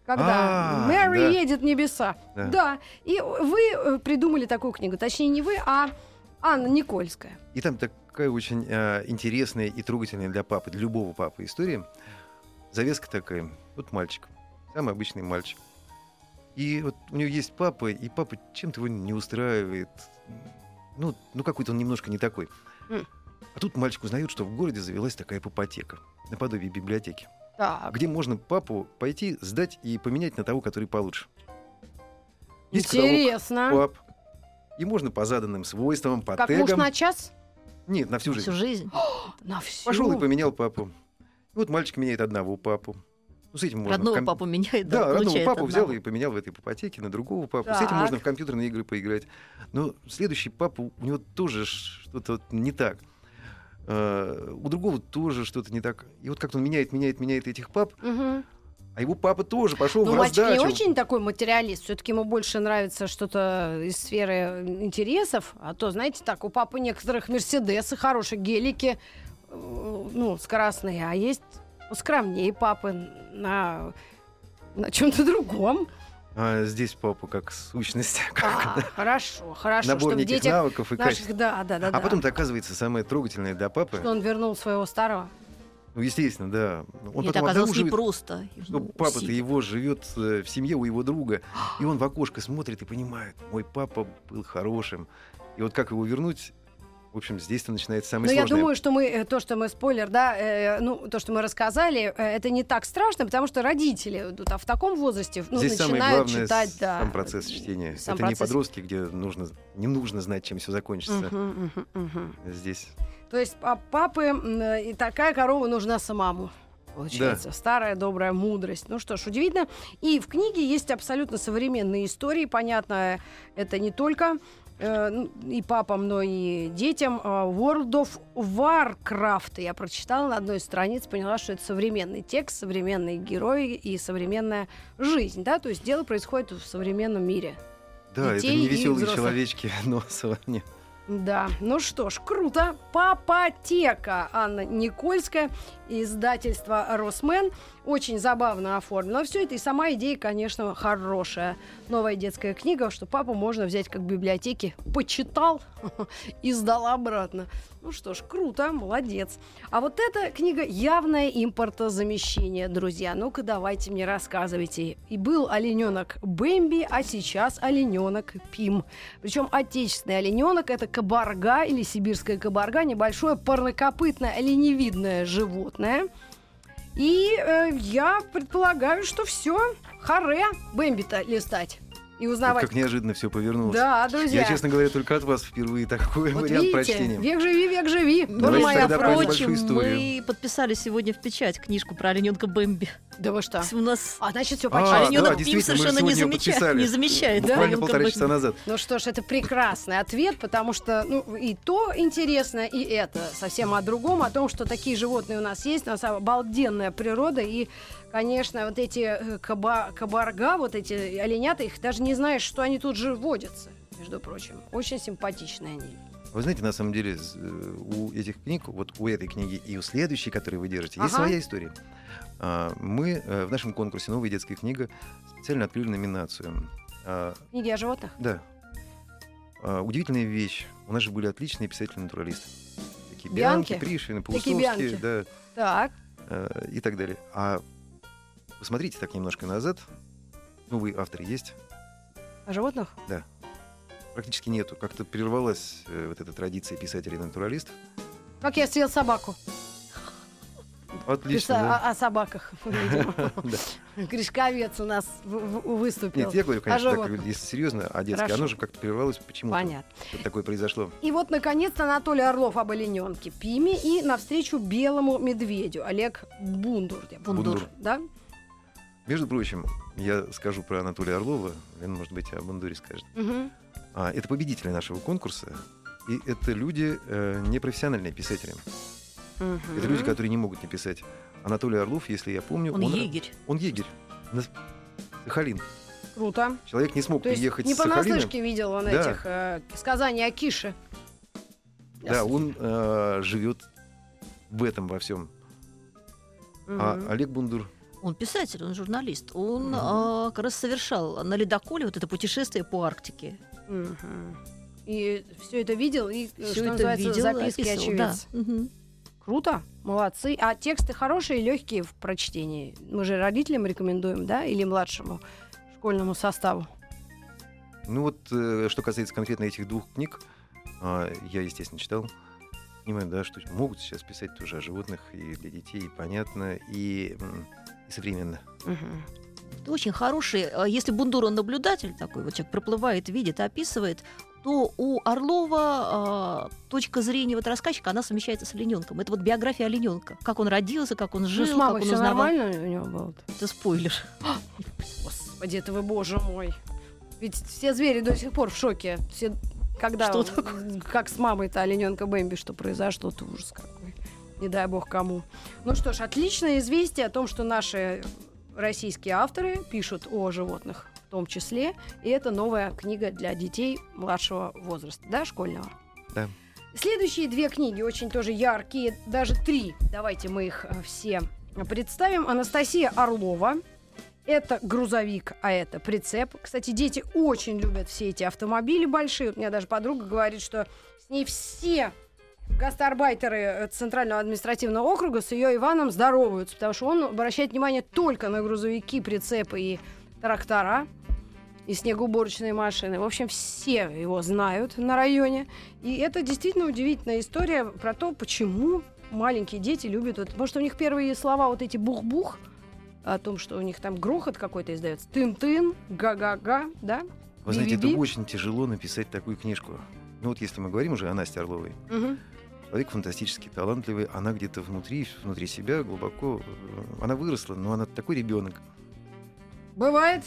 [SPEAKER 3] Когда
[SPEAKER 4] А,
[SPEAKER 3] Мэри
[SPEAKER 4] да.
[SPEAKER 3] едет в небеса.
[SPEAKER 4] Да.
[SPEAKER 3] Да. И вы э, придумали такую книгу. Точнее, не вы, а Анна Никольская.
[SPEAKER 4] И там такая очень э, интересная и трогательная для папы, для любого папы история. Завеска такая. Вот мальчик. Самый обычный мальчик. И вот у него есть папа, и папа чем-то его не устраивает. Ну, ну какой-то он немножко не такой. А тут мальчик узнает, что в городе завелась такая папотека. Наподобие библиотеки.
[SPEAKER 3] Так.
[SPEAKER 4] Где можно папу пойти, сдать и поменять на того, который получше. Есть каталог
[SPEAKER 3] Интересно.
[SPEAKER 4] пап. И можно по заданным свойствам, по
[SPEAKER 3] Как муж
[SPEAKER 4] тегам.
[SPEAKER 3] на час?
[SPEAKER 4] Нет, на всю жизнь.
[SPEAKER 5] Всю жизнь.
[SPEAKER 3] На всю.
[SPEAKER 4] Пошел и поменял папу. И вот мальчик меняет одного папу. Ну, с этим можно...
[SPEAKER 5] Родного
[SPEAKER 4] ком-
[SPEAKER 5] папу меняет,
[SPEAKER 4] Да,
[SPEAKER 5] да,
[SPEAKER 4] родного папу взял
[SPEAKER 5] одного.
[SPEAKER 4] и поменял в этой ипотеке на другого папу. С этим
[SPEAKER 3] Так.
[SPEAKER 4] можно в компьютерные игры поиграть. Но следующий папа, у него тоже что-то не так. Э, У другого тоже что-то не так. И вот как-то он меняет, меняет, меняет этих пап,
[SPEAKER 3] Мгм.
[SPEAKER 4] А его папа тоже пошел
[SPEAKER 3] Ну,
[SPEAKER 4] в
[SPEAKER 3] мальчик не
[SPEAKER 4] раздачу.
[SPEAKER 3] очень такой материалист. Все-таки ему больше нравится что-то из сферы интересов. А то, знаете, так, у папы некоторых Мерседесы, хорошие гелики, э, ну, скоростные. А есть скромнее папы на, на чем-то другом.
[SPEAKER 4] А здесь папа как сущность,
[SPEAKER 3] А, хорошо, хорошо.
[SPEAKER 4] набор неких
[SPEAKER 3] детях
[SPEAKER 4] навыков и качеств.
[SPEAKER 3] наших, да, да, да.
[SPEAKER 4] А
[SPEAKER 3] да.
[SPEAKER 4] потом-то оказывается самое трогательное для папы.
[SPEAKER 3] Что он вернул своего старого.
[SPEAKER 4] Ну, естественно, да. Он
[SPEAKER 5] И это оказалось
[SPEAKER 4] обнаруживает,
[SPEAKER 5] непросто.
[SPEAKER 4] что
[SPEAKER 5] Ну,
[SPEAKER 4] папа-то его живет э, в семье у его друга, и он в окошко смотрит и понимает, мой папа был хорошим. И вот как его вернуть, в общем, здесь-то начинается самое
[SPEAKER 3] Но Ну, я
[SPEAKER 4] сложное.
[SPEAKER 3] думаю, что мы, э, то, что мы спойлер, да, э, ну, то, что мы рассказали, э, это не так страшно, потому что родители вот, а в таком возрасте ну,
[SPEAKER 4] здесь самое
[SPEAKER 3] начинают
[SPEAKER 4] главное
[SPEAKER 3] читать,
[SPEAKER 4] с-
[SPEAKER 3] да.
[SPEAKER 4] сам процесс чтения.
[SPEAKER 3] Сам
[SPEAKER 4] Это не
[SPEAKER 3] процесс.
[SPEAKER 4] подростки, где нужно, не нужно знать, чем все закончится.
[SPEAKER 3] Мгм, мгм, мгм.
[SPEAKER 4] Здесь.
[SPEAKER 3] То есть папы э, и такая корова нужна самому. Получается, старая добрая мудрость. Ну что ж, удивительно. И в книге есть абсолютно современные истории. Понятно, это не только э, и папам, но и детям. А, World of Warcraft я прочитала на одной из страниц, поняла, что это современный текст, современные герои и современная жизнь. Да? То есть дело происходит в современном мире.
[SPEAKER 4] Да,
[SPEAKER 3] Детей
[SPEAKER 4] это не веселые человечки, но нет.
[SPEAKER 3] Да, ну что ж, круто. Папотека Анна Никольская, издательство «Росмен». Очень забавно оформлено все это. И сама идея, конечно, хорошая. Новая детская книга, что папу можно взять как в библиотеке. Почитал и сдал обратно. Ну что ж, круто, молодец. А вот эта книга явное импортозамещение, друзья. Ну-ка, давайте мне рассказывайте. И был олененок Бэмби, а сейчас олененок Пим. Причем отечественный олененок это кабарга или сибирская кабарга, небольшое парнокопытное оленевидное животное. И э, я предполагаю, что все, харе Бэмби-то листать и узнавать.
[SPEAKER 4] как неожиданно все повернулось.
[SPEAKER 3] Да, друзья.
[SPEAKER 4] Я, честно говоря, только от вас впервые такой
[SPEAKER 3] вот
[SPEAKER 4] вариант
[SPEAKER 3] видите,
[SPEAKER 4] прочтения.
[SPEAKER 3] век живи, век живи.
[SPEAKER 4] Давайте
[SPEAKER 3] моя
[SPEAKER 4] тогда про небольшую
[SPEAKER 5] Впрочем,
[SPEAKER 4] историю.
[SPEAKER 5] мы подписали сегодня в печать книжку про олененка Бэмби.
[SPEAKER 3] Да вы что?
[SPEAKER 5] У нас
[SPEAKER 3] А значит, все
[SPEAKER 4] А,
[SPEAKER 3] почти.
[SPEAKER 5] олененок
[SPEAKER 4] да, мы
[SPEAKER 5] совершенно не замечает, не замечает.
[SPEAKER 4] Буквально
[SPEAKER 5] олененка
[SPEAKER 4] полтора часа назад.
[SPEAKER 3] Ну что ж, это прекрасный ответ, потому что ну, и то интересно, и это совсем о другом, о том, что такие животные у нас есть, у нас обалденная природа, и, конечно, вот эти э, каба- кабарга, вот эти оленята, их даже не знаешь, что они тут же водятся, между прочим. Очень симпатичные они.
[SPEAKER 4] Вы знаете, на самом деле, э, у этих книг, вот у этой книги и у следующей, которую вы держите, есть
[SPEAKER 3] Ага.
[SPEAKER 4] своя история. А, Мы э, в нашем конкурсе «Новая детская книга» специально открыли номинацию. А,
[SPEAKER 3] Книги о животных?
[SPEAKER 4] Да. А, Удивительная вещь. У нас же были отличные писатели-натуралисты. Такие
[SPEAKER 3] Бианки?
[SPEAKER 4] Бианки, Паустовские,
[SPEAKER 3] Бианки.
[SPEAKER 4] да,
[SPEAKER 3] Так.
[SPEAKER 4] и так далее. А посмотрите так немножко назад. Новые авторы есть.
[SPEAKER 3] О животных?
[SPEAKER 4] Да. практически нету. Как-то прервалась э, вот эта традиция писателей-натуралистов.
[SPEAKER 3] Как я съел собаку.
[SPEAKER 4] Отлично,
[SPEAKER 3] Писа-
[SPEAKER 4] да.
[SPEAKER 3] о, о собаках. Гришковец у нас выступил.
[SPEAKER 4] Нет, я говорю, конечно, так, если серьезно, а детское, оно же как-то прервалось почему-то.
[SPEAKER 3] Понятно.
[SPEAKER 4] Такое произошло.
[SPEAKER 3] И вот, наконец-то, Анатолий Орлов об олененке Пиме и навстречу белому медведю Олег Бундур.
[SPEAKER 5] Бундур.
[SPEAKER 3] Да?
[SPEAKER 4] Между прочим, я скажу про Анатолия Орлова, Лена, может быть, о Бандуре скажет.
[SPEAKER 3] Мгм.
[SPEAKER 4] А, это победители нашего конкурса, и это люди э, непрофессиональные писатели.
[SPEAKER 3] Мгм.
[SPEAKER 4] Это люди, которые не могут не писать. Анатолий Орлов, если я помню,
[SPEAKER 5] Он егерь.
[SPEAKER 4] Он егерь. На Сахалин.
[SPEAKER 3] Круто.
[SPEAKER 4] Человек не смог
[SPEAKER 3] То есть
[SPEAKER 4] приехать
[SPEAKER 3] не
[SPEAKER 4] с Сахалина.
[SPEAKER 3] понаслышке видел он
[SPEAKER 4] Да.
[SPEAKER 3] этих э, сказаний о Кише.
[SPEAKER 4] Да, он э, живет в этом во всем. А
[SPEAKER 3] Мгм.
[SPEAKER 4] Олег Бундур
[SPEAKER 5] Он писатель, он журналист. Он
[SPEAKER 4] Мгм.
[SPEAKER 5] а, как раз совершал на ледоколе вот это путешествие по Арктике.
[SPEAKER 3] Мгм. И все это видел, и, э,
[SPEAKER 5] Всё
[SPEAKER 3] что
[SPEAKER 5] это
[SPEAKER 3] называется,
[SPEAKER 5] видел,
[SPEAKER 3] записки
[SPEAKER 5] описывал, да.
[SPEAKER 3] очевидца.
[SPEAKER 5] Мгм.
[SPEAKER 3] Круто, молодцы. А тексты хорошие, легкие в прочтении. Мы же родителям рекомендуем, да, или младшему школьному составу.
[SPEAKER 4] Ну вот, э, что касается конкретно этих двух книг, а, я, естественно, читал. Понимаю, да, что могут сейчас писать тоже о животных и для детей, и понятно, и, и современно.
[SPEAKER 3] Мгм.
[SPEAKER 5] Это очень хороший. а, Если Бундур он наблюдатель такой, вот человек проплывает, видит, описывает, то у Орлова а, точка зрения вот рассказчика, она совмещается с олененком. Это вот биография олененка. Как он родился, как он
[SPEAKER 3] Ну,
[SPEAKER 5] жил,
[SPEAKER 3] с
[SPEAKER 5] как
[SPEAKER 3] мамой
[SPEAKER 5] он
[SPEAKER 3] все
[SPEAKER 5] узнавал.
[SPEAKER 3] нормально у него было
[SPEAKER 5] Это спойлер.
[SPEAKER 3] Господи, это вы, боже мой. Ведь все звери до сих пор в шоке. Все, когда,
[SPEAKER 5] Что
[SPEAKER 3] м, как с мамой-то олененка Бэмби, что произошло, то ужас какой. Не дай бог кому. Ну что ж, отличное известие о том, что наши российские авторы пишут о животных в том числе. И это новая книга для детей младшего возраста, да, школьного?
[SPEAKER 4] Да.
[SPEAKER 3] Следующие две книги очень тоже яркие, даже три. Давайте мы их э, все представим. Анастасия Орлова. Это грузовик, а это прицеп. Кстати, дети очень любят все эти автомобили большие. У меня даже подруга говорит, что с ней все гастарбайтеры э, Центрального административного округа с ее Иваном здороваются, потому что он обращает внимание только на грузовики, прицепы и трактора и снегоуборочные машины. В общем, все его знают на районе. И это действительно удивительная история про то, почему маленькие дети любят... Вот, может, у них первые слова вот эти бух-бух, о том, что у них там грохот какой-то издается. Тын-тын, га-га-га, да?
[SPEAKER 4] Вы знаете, это очень тяжело написать такую книжку. Ну вот если мы говорим уже о Насте Орловой,
[SPEAKER 3] Мгм.
[SPEAKER 4] человек фантастически талантливый, она где-то внутри, внутри себя глубоко, э, она выросла, но она такой ребенок.
[SPEAKER 3] Бывает.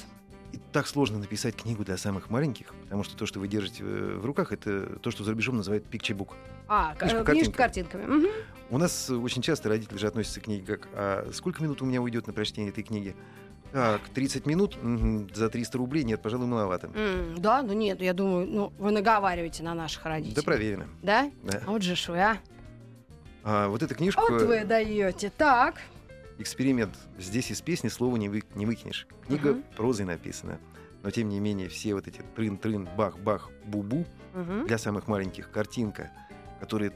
[SPEAKER 4] И так сложно написать книгу для самых маленьких, потому что то, что вы держите э, в руках, это то, что за рубежом называют пикчебук.
[SPEAKER 3] А,
[SPEAKER 4] Книжка,
[SPEAKER 3] книжка, книжка картинками. Мгм.
[SPEAKER 4] У нас э, очень часто родители же относятся к книге как «А сколько минут у меня уйдет на прочтение этой книги? Так, 30 минут за 300 рублей? Нет, пожалуй, маловато.
[SPEAKER 3] М, Да, ну нет, я думаю, ну вы наговариваете на наших родителей.
[SPEAKER 4] Да, проверено.
[SPEAKER 3] Да?
[SPEAKER 4] Да.
[SPEAKER 3] Вот же ж вы, а.
[SPEAKER 4] А вот эта книжка
[SPEAKER 3] Вот вы даете. Так.
[SPEAKER 4] эксперимент. Здесь из песни слова не, вы, не выкинешь. Книга
[SPEAKER 3] Мгм.
[SPEAKER 4] прозой написана. Но тем не менее, все вот эти трын-трын, бах-бах, бу-бу
[SPEAKER 3] Мгм.
[SPEAKER 4] для самых маленьких картинка, которые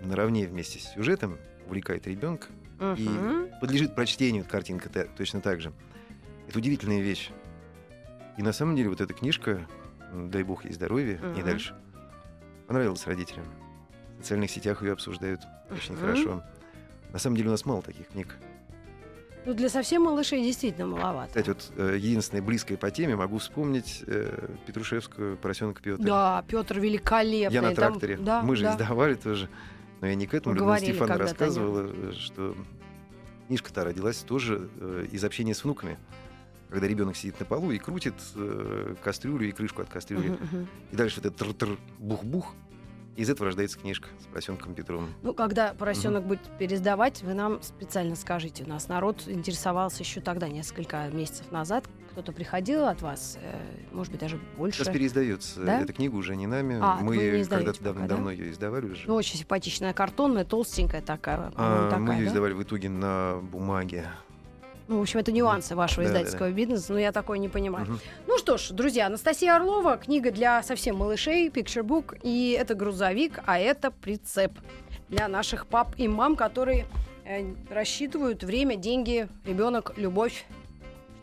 [SPEAKER 4] наравне вместе с сюжетом увлекает ребенка, и
[SPEAKER 3] Мгм.
[SPEAKER 4] подлежит прочтению картинка точно так же. Это удивительная вещь. И на самом деле вот эта книжка, дай бог ей здоровья, и
[SPEAKER 3] Мгм.
[SPEAKER 4] дальше, понравилась родителям. В социальных сетях ее обсуждают очень
[SPEAKER 3] Мгм.
[SPEAKER 4] хорошо. На самом деле у нас мало таких книг.
[SPEAKER 3] Ну, для совсем малышей действительно маловато.
[SPEAKER 4] Кстати, вот э, единственное близкое по теме могу вспомнить э, Петрушевскую «Поросенок Петр».
[SPEAKER 3] Да, Петр великолепный.
[SPEAKER 4] Я на
[SPEAKER 3] Там-
[SPEAKER 4] тракторе.
[SPEAKER 3] да,
[SPEAKER 4] Мы же
[SPEAKER 3] да.
[SPEAKER 4] издавали тоже. Но я не к этому.
[SPEAKER 3] Говорили нем.
[SPEAKER 4] рассказывала, э, что книжка-то родилась тоже э, из общения с внуками. Когда ребенок сидит на полу и крутит э, кастрюлю и крышку от кастрюли.
[SPEAKER 3] Мгм, мгм.
[SPEAKER 4] И дальше вот этот тр-тр, бух-бух. Из этого рождается книжка с поросенком Петровым.
[SPEAKER 3] Ну, когда поросенок будет пересдавать, вы нам специально скажите. У нас народ интересовался еще тогда, несколько месяцев назад. Кто-то приходил от вас, э, может быть, даже больше.
[SPEAKER 4] Сейчас переиздается
[SPEAKER 3] Да?
[SPEAKER 4] эта книга уже не нами.
[SPEAKER 3] А,
[SPEAKER 4] мы когда-то
[SPEAKER 3] пока,
[SPEAKER 4] давно-давно ее издавали уже.
[SPEAKER 3] Ну, очень симпатичная, картонная, толстенькая такая.
[SPEAKER 4] А,
[SPEAKER 3] такая,
[SPEAKER 4] мы ее
[SPEAKER 3] да?
[SPEAKER 4] издавали в итоге на бумаге.
[SPEAKER 3] Ну, в общем, это нюансы вашего
[SPEAKER 4] Да, да,
[SPEAKER 3] издательского бизнеса, но я такое не понимаю.
[SPEAKER 4] Мгм.
[SPEAKER 3] Ну что ж, друзья, Анастасия Орлова, книга для совсем малышей, Picture Book, и это грузовик, а это прицеп для наших пап и мам, которые э, рассчитывают время, деньги, ребенок, любовь,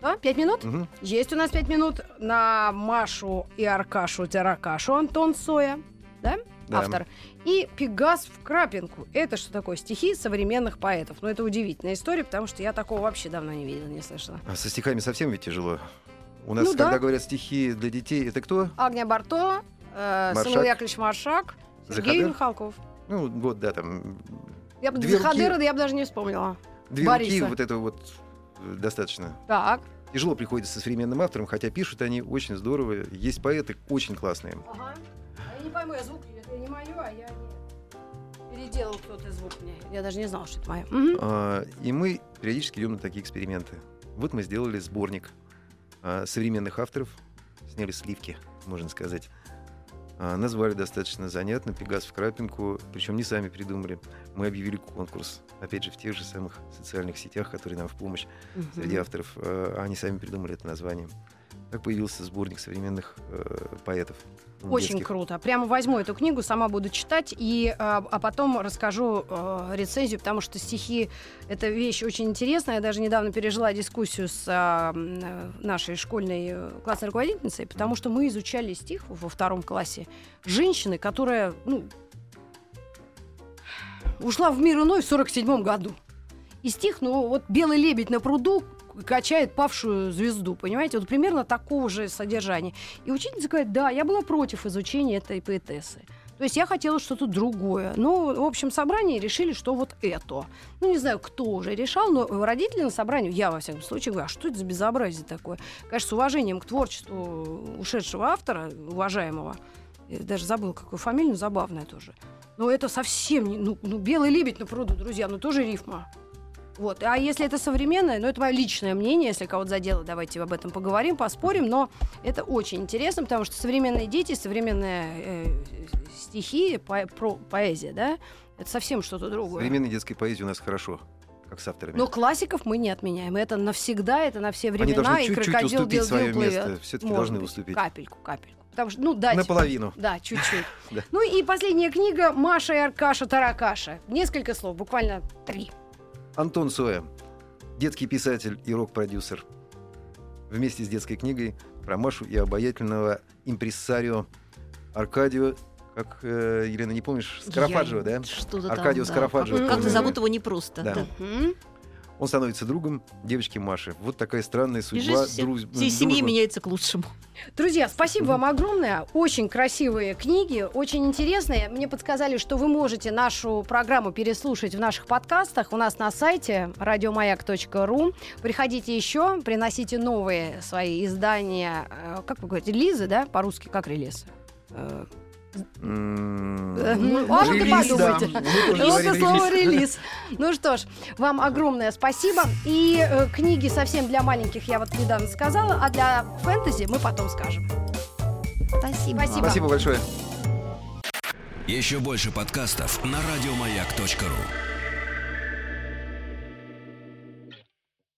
[SPEAKER 3] Да, пять минут?
[SPEAKER 4] Мгм.
[SPEAKER 3] Есть у нас пять минут на Машу и Аркашу Теракашу Антон Соя, да?
[SPEAKER 4] Да.
[SPEAKER 3] Автор. И Пегас в Крапинку. Это что такое? Стихи современных поэтов. Ну, это удивительная история, потому что я такого вообще давно не видела, не слышала.
[SPEAKER 4] А со стихами совсем ведь тяжело. У нас,
[SPEAKER 3] Ну да.
[SPEAKER 4] когда говорят стихи для детей, это кто?
[SPEAKER 3] Агния Барто, э. Самуил Яковлевич Маршак, Сергей
[SPEAKER 4] Захадыр?
[SPEAKER 3] Михалков.
[SPEAKER 4] Ну, вот, да, там
[SPEAKER 3] Я
[SPEAKER 4] Две руки.
[SPEAKER 3] Захадыра я бы даже не вспомнила.
[SPEAKER 4] две
[SPEAKER 3] Бориса.
[SPEAKER 4] руки, вот это вот э, достаточно.
[SPEAKER 3] Так.
[SPEAKER 4] Тяжело приходится современным авторам, хотя пишут они очень здорово. Есть поэты очень классные.
[SPEAKER 3] Ага. А я не пойму, я звук, не мое, а я не... Переделал кто-то звук мне. Я даже не знала, что это мое.
[SPEAKER 4] А, И мы периодически идем на такие эксперименты. Вот мы сделали сборник а, современных авторов, сняли сливки, можно сказать. А, Назвали достаточно занятно «Пегас в Крапинку», причем не сами придумали. Мы объявили конкурс, опять же, в тех же самых социальных сетях, которые нам в помощь среди авторов. а, Они сами придумали это название. Так появился сборник современных э, поэтов.
[SPEAKER 3] Очень
[SPEAKER 4] детских.
[SPEAKER 3] круто. Прямо возьму эту книгу, сама буду читать, и, а, а потом расскажу э, рецензию, потому что стихи — это вещь очень интересная. Я даже недавно пережила дискуссию с а, э, нашей школьной э, классной руководительницей, потому что мы изучали стих во втором классе женщины, которая, ну, ушла в мир иной в 47 году. И стих, ну, вот «Белый лебедь на пруду» качает павшую звезду, понимаете? Вот примерно такого же содержания. И учительница говорит, да, я была против изучения этой поэтессы. То есть я хотела что-то другое. Но в общем собрании решили, что вот это. Ну, не знаю, кто уже решал, но родители на собрании, я во всяком случае, говорю, а что это за безобразие такое? Конечно, с уважением к творчеству ушедшего автора, уважаемого, я даже забыл, какую фамилию, забавная тоже. Но это совсем не... Ну, ну, белый лебедь на пруду, друзья, ну тоже рифма. Вот. А если это современное, ну, это мое личное мнение, если кого-то задело, давайте об этом поговорим, поспорим, но это очень интересно, потому что современные дети, современные э, стихи, по- про- поэзия, да, это совсем что-то другое.
[SPEAKER 4] Современной детской поэзии у нас хорошо, как с авторами.
[SPEAKER 3] Но классиков мы не отменяем. Это навсегда, это на все
[SPEAKER 4] Они
[SPEAKER 3] времена.
[SPEAKER 4] должны
[SPEAKER 3] и
[SPEAKER 4] чуть-чуть
[SPEAKER 3] крокодил
[SPEAKER 4] уступить
[SPEAKER 3] Дил
[SPEAKER 4] свое
[SPEAKER 3] плывет.
[SPEAKER 4] место. Все-таки
[SPEAKER 3] Может
[SPEAKER 4] должны
[SPEAKER 3] быть,
[SPEAKER 4] уступить.
[SPEAKER 3] Капельку, капельку. Потому что, ну, дать.
[SPEAKER 4] Наполовину.
[SPEAKER 3] Да, чуть-чуть.
[SPEAKER 4] Да.
[SPEAKER 3] Ну и последняя книга Маша и Аркаша Таракаша. Несколько слов, буквально три.
[SPEAKER 4] Антон Соя, детский писатель и рок-продюсер. Вместе с детской книгой про Машу и обаятельного импрессарио Аркадио, как, э, Елена, не помнишь, Скарафаджио,
[SPEAKER 5] Я-
[SPEAKER 4] да?
[SPEAKER 5] Что-то там,
[SPEAKER 4] Аркадио
[SPEAKER 5] да.
[SPEAKER 4] Скарафаджио,
[SPEAKER 5] Как- Как-то зовут его непросто.
[SPEAKER 4] Да.
[SPEAKER 5] да.
[SPEAKER 4] Он становится другом девочки Маши. Вот такая странная судьба.
[SPEAKER 5] все-
[SPEAKER 4] друз-
[SPEAKER 5] всей семьи меняется к лучшему.
[SPEAKER 3] Друзья, спасибо вам огромное. Очень красивые книги, очень интересные. Мне подсказали, что вы можете нашу программу переслушать в наших подкастах. У нас на сайте радиомаяк.ру. Приходите еще, приносите новые свои издания. Э, Как вы говорите, релизы, да? По-русски как релиз? Э,
[SPEAKER 4] М,
[SPEAKER 3] Э, ну, а
[SPEAKER 4] да.
[SPEAKER 3] подумайте.
[SPEAKER 4] Говорим
[SPEAKER 3] и слово
[SPEAKER 4] релиз.
[SPEAKER 3] релиз. Ну что ж, вам огромное спасибо. И э, книги совсем для маленьких я вот недавно сказала, а для фэнтези мы потом скажем.
[SPEAKER 5] Спасибо.
[SPEAKER 3] Спасибо.
[SPEAKER 4] Спасибо большое.
[SPEAKER 1] Еще больше подкастов на радиомаяк.ру.